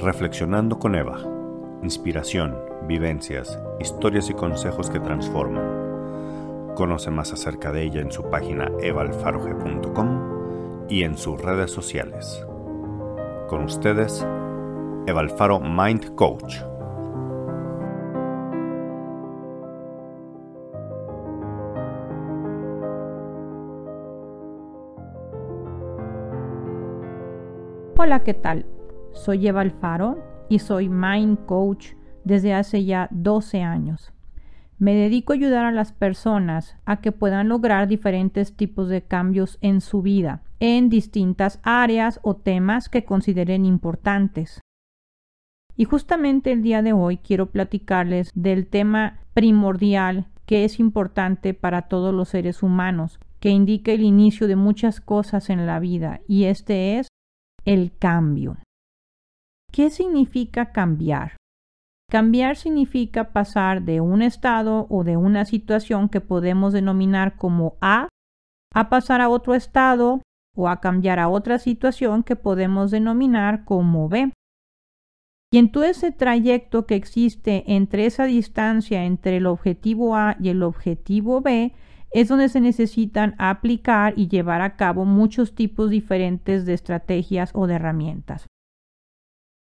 Reflexionando con Eva. Inspiración, vivencias, historias y consejos que transforman. Conoce más acerca de ella en su página evalfaroge.com y en sus redes sociales. Con ustedes, Eva Alfaro Mind Coach. Hola, ¿qué tal? Soy Eva Alfaro y soy Mind Coach desde hace ya 12 años. Me dedico a ayudar a las personas a que puedan lograr diferentes tipos de cambios en su vida, en distintas áreas o temas que consideren importantes. Y justamente el día de hoy quiero platicarles del tema primordial que es importante para todos los seres humanos, que indica el inicio de muchas cosas en la vida, y este es el cambio. ¿Qué significa cambiar? Cambiar significa pasar de un estado o de una situación que podemos denominar como A a pasar a otro estado o a cambiar a otra situación que podemos denominar como B. Y en todo ese trayecto que existe entre esa distancia entre el objetivo A y el objetivo B, es donde se necesitan aplicar y llevar a cabo muchos tipos diferentes de estrategias o de herramientas.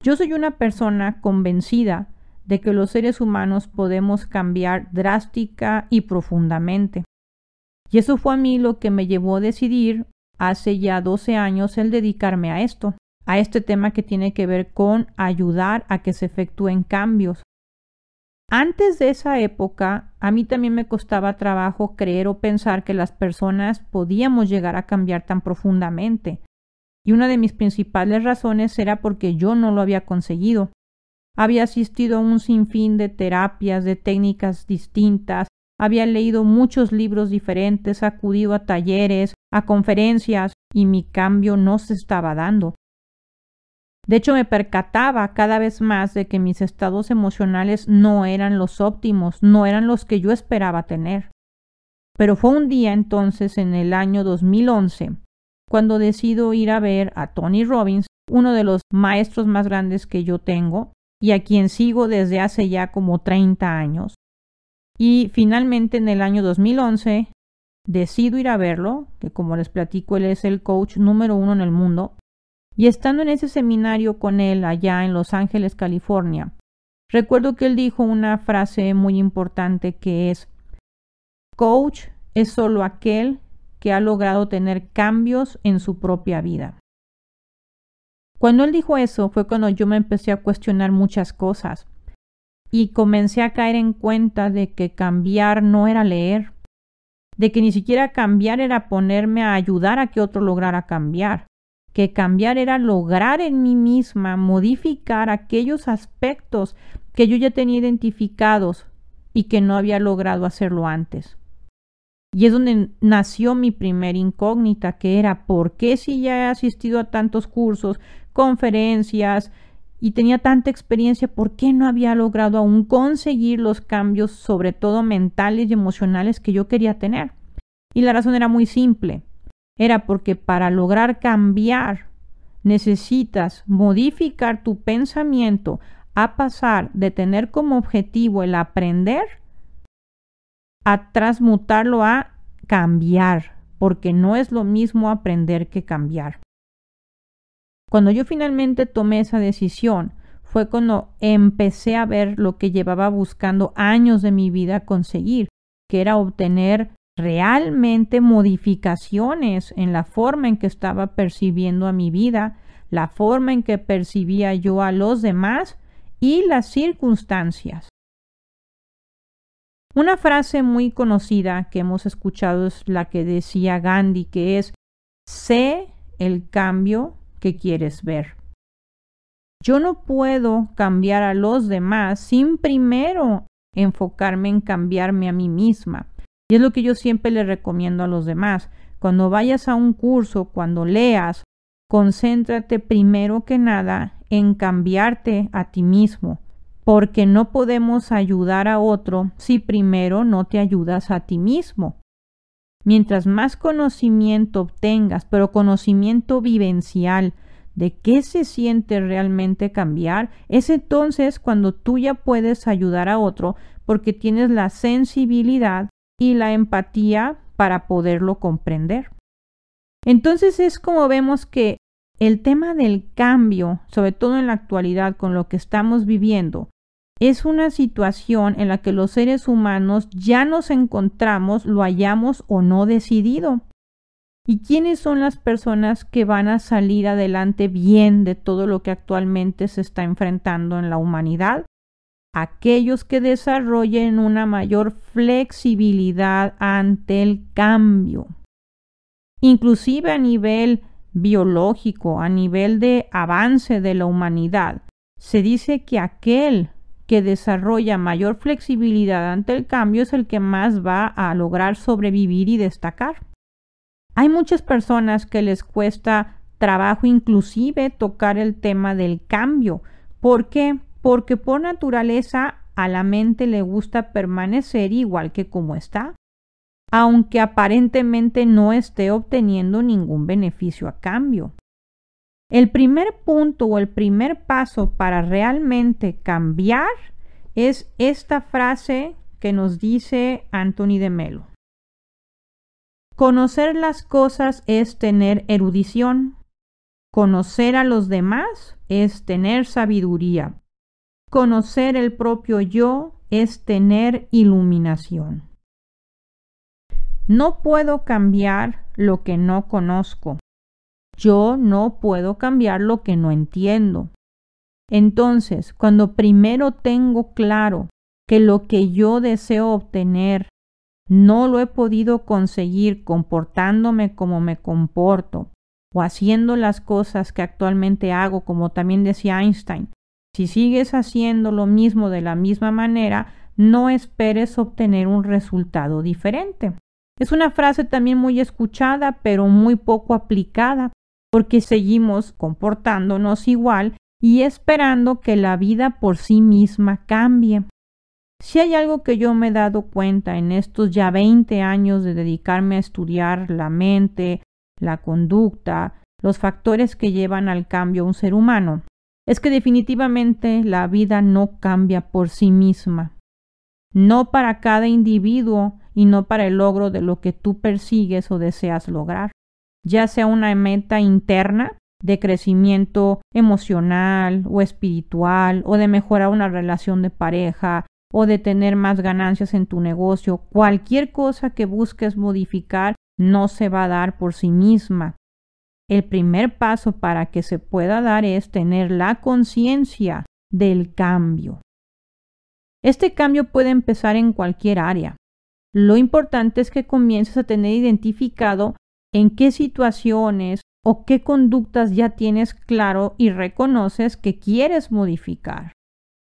Yo soy una persona convencida de que los seres humanos podemos cambiar drástica y profundamente. Y eso fue a mí lo que me llevó a decidir hace ya 12 años el dedicarme a esto, a este tema que tiene que ver con ayudar a que se efectúen cambios. Antes de esa época, a mí también me costaba trabajo creer o pensar que las personas podíamos llegar a cambiar tan profundamente. Y una de mis principales razones era porque yo no lo había conseguido. Había asistido a un sinfín de terapias, de técnicas distintas, había leído muchos libros diferentes, acudido a talleres, a conferencias, y mi cambio no se estaba dando. De hecho, me percataba cada vez más de que mis estados emocionales no eran los óptimos, no eran los que yo esperaba tener. Pero fue un día entonces, en el año 2011, cuando decido ir a ver a Tony Robbins, uno de los maestros más grandes que yo tengo y a quien sigo desde hace ya como 30 años. Y finalmente en el año 2011 decido ir a verlo, que como les platico, él es el coach número uno en el mundo. Y estando en ese seminario con él allá en Los Ángeles, California, recuerdo que él dijo una frase muy importante que es, coach es solo aquel que ha logrado tener cambios en su propia vida. Cuando él dijo eso fue cuando yo me empecé a cuestionar muchas cosas y comencé a caer en cuenta de que cambiar no era leer, de que ni siquiera cambiar era ponerme a ayudar a que otro lograra cambiar, que cambiar era lograr en mí misma modificar aquellos aspectos que yo ya tenía identificados y que no había logrado hacerlo antes. Y es donde nació mi primer incógnita, que era ¿por qué si ya he asistido a tantos cursos, conferencias y tenía tanta experiencia, por qué no había logrado aún conseguir los cambios, sobre todo mentales y emocionales que yo quería tener? Y la razón era muy simple. Era porque para lograr cambiar necesitas modificar tu pensamiento a pasar de tener como objetivo el aprender a transmutarlo a cambiar, porque no es lo mismo aprender que cambiar. Cuando yo finalmente tomé esa decisión, fue cuando empecé a ver lo que llevaba buscando años de mi vida conseguir, que era obtener realmente modificaciones en la forma en que estaba percibiendo a mi vida, la forma en que percibía yo a los demás y las circunstancias. Una frase muy conocida que hemos escuchado es la que decía Gandhi, que es, sé el cambio que quieres ver. Yo no puedo cambiar a los demás sin primero enfocarme en cambiarme a mí misma. Y es lo que yo siempre le recomiendo a los demás. Cuando vayas a un curso, cuando leas, concéntrate primero que nada en cambiarte a ti mismo, porque no podemos ayudar a otro si primero no te ayudas a ti mismo. Mientras más conocimiento obtengas, pero conocimiento vivencial, de qué se siente realmente cambiar, es entonces cuando tú ya puedes ayudar a otro porque tienes la sensibilidad y la empatía para poderlo comprender. Entonces es como vemos que el tema del cambio, sobre todo en la actualidad con lo que estamos viviendo, es una situación en la que los seres humanos ya nos encontramos, lo hayamos o no decidido. ¿Y quiénes son las personas que van a salir adelante bien de todo lo que actualmente se está enfrentando en la humanidad? Aquellos que desarrollen una mayor flexibilidad ante el cambio. Inclusive a nivel biológico, a nivel de avance de la humanidad, se dice que aquel que desarrolla mayor flexibilidad ante el cambio es el que más va a lograr sobrevivir y destacar. Hay muchas personas que les cuesta trabajo inclusive tocar el tema del cambio. ¿Por qué? Porque por naturaleza a la mente le gusta permanecer igual que como está, aunque aparentemente no esté obteniendo ningún beneficio a cambio. El primer punto o el primer paso para realmente cambiar es esta frase que nos dice Anthony de Melo. Conocer las cosas es tener erudición. Conocer a los demás es tener sabiduría. Conocer el propio yo es tener iluminación. No puedo cambiar lo que no conozco. Yo no puedo cambiar lo que no entiendo. Entonces, cuando primero tengo claro que lo que yo deseo obtener no lo he podido conseguir comportándome como me comporto o haciendo las cosas que actualmente hago, como también decía Einstein, si sigues haciendo lo mismo de la misma manera, no esperes obtener un resultado diferente. Es una frase también muy escuchada, pero muy poco aplicada, porque seguimos comportándonos igual y esperando que la vida por sí misma cambie. Si hay algo que yo me he dado cuenta en estos ya 20 años de dedicarme a estudiar la mente, la conducta, los factores que llevan al cambio a un ser humano, es que definitivamente la vida no cambia por sí misma. No para cada individuo y no para el logro de lo que tú persigues o deseas lograr ya sea una meta interna de crecimiento emocional o espiritual o de mejorar una relación de pareja o de tener más ganancias en tu negocio, cualquier cosa que busques modificar no se va a dar por sí misma. El primer paso para que se pueda dar es tener la conciencia del cambio. Este cambio puede empezar en cualquier área. Lo importante es que comiences a tener identificado en qué situaciones o qué conductas ya tienes claro y reconoces que quieres modificar.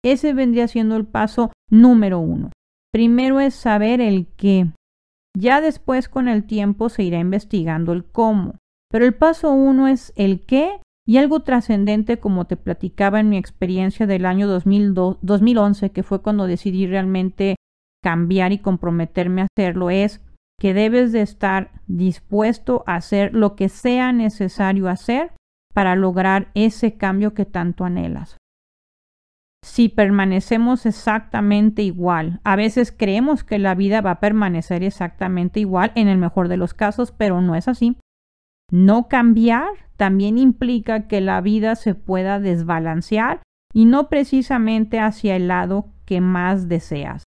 Ese vendría siendo el paso número uno. Primero es saber el qué. Ya después con el tiempo se irá investigando el cómo. Pero el paso uno es el qué y algo trascendente como te platicaba en mi experiencia del año 2011, que fue cuando decidí realmente cambiar y comprometerme a hacerlo, es que debes de estar dispuesto a hacer lo que sea necesario hacer para lograr ese cambio que tanto anhelas. Si permanecemos exactamente igual, a veces creemos que la vida va a permanecer exactamente igual en el mejor de los casos, pero no es así. No cambiar también implica que la vida se pueda desbalancear y no precisamente hacia el lado que más deseas.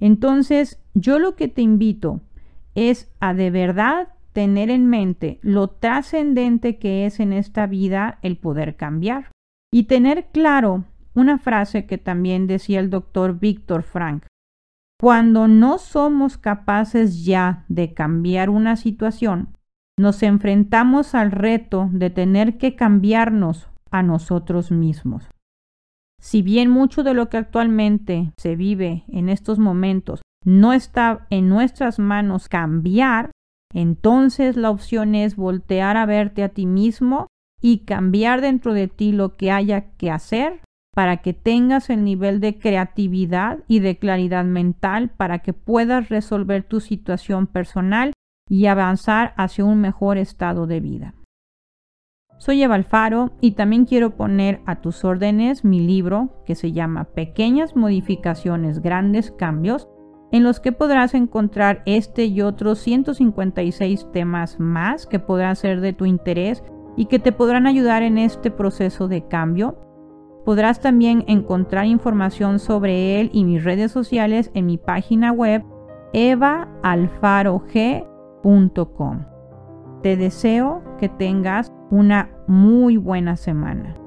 Entonces, yo lo que te invito es a de verdad tener en mente lo trascendente que es en esta vida el poder cambiar y tener claro una frase que también decía el doctor Víctor Frank. Cuando no somos capaces ya de cambiar una situación, nos enfrentamos al reto de tener que cambiarnos a nosotros mismos. Si bien mucho de lo que actualmente se vive en estos momentos no está en nuestras manos cambiar, entonces la opción es voltear a verte a ti mismo y cambiar dentro de ti lo que haya que hacer para que tengas el nivel de creatividad y de claridad mental para que puedas resolver tu situación personal y avanzar hacia un mejor estado de vida. Soy Eva Alfaro y también quiero poner a tus órdenes mi libro que se llama Pequeñas modificaciones, grandes cambios, en los que podrás encontrar este y otros 156 temas más que podrán ser de tu interés y que te podrán ayudar en este proceso de cambio. Podrás también encontrar información sobre él y mis redes sociales en mi página web evaalfarog.com. Te deseo que tengas una muy buena semana.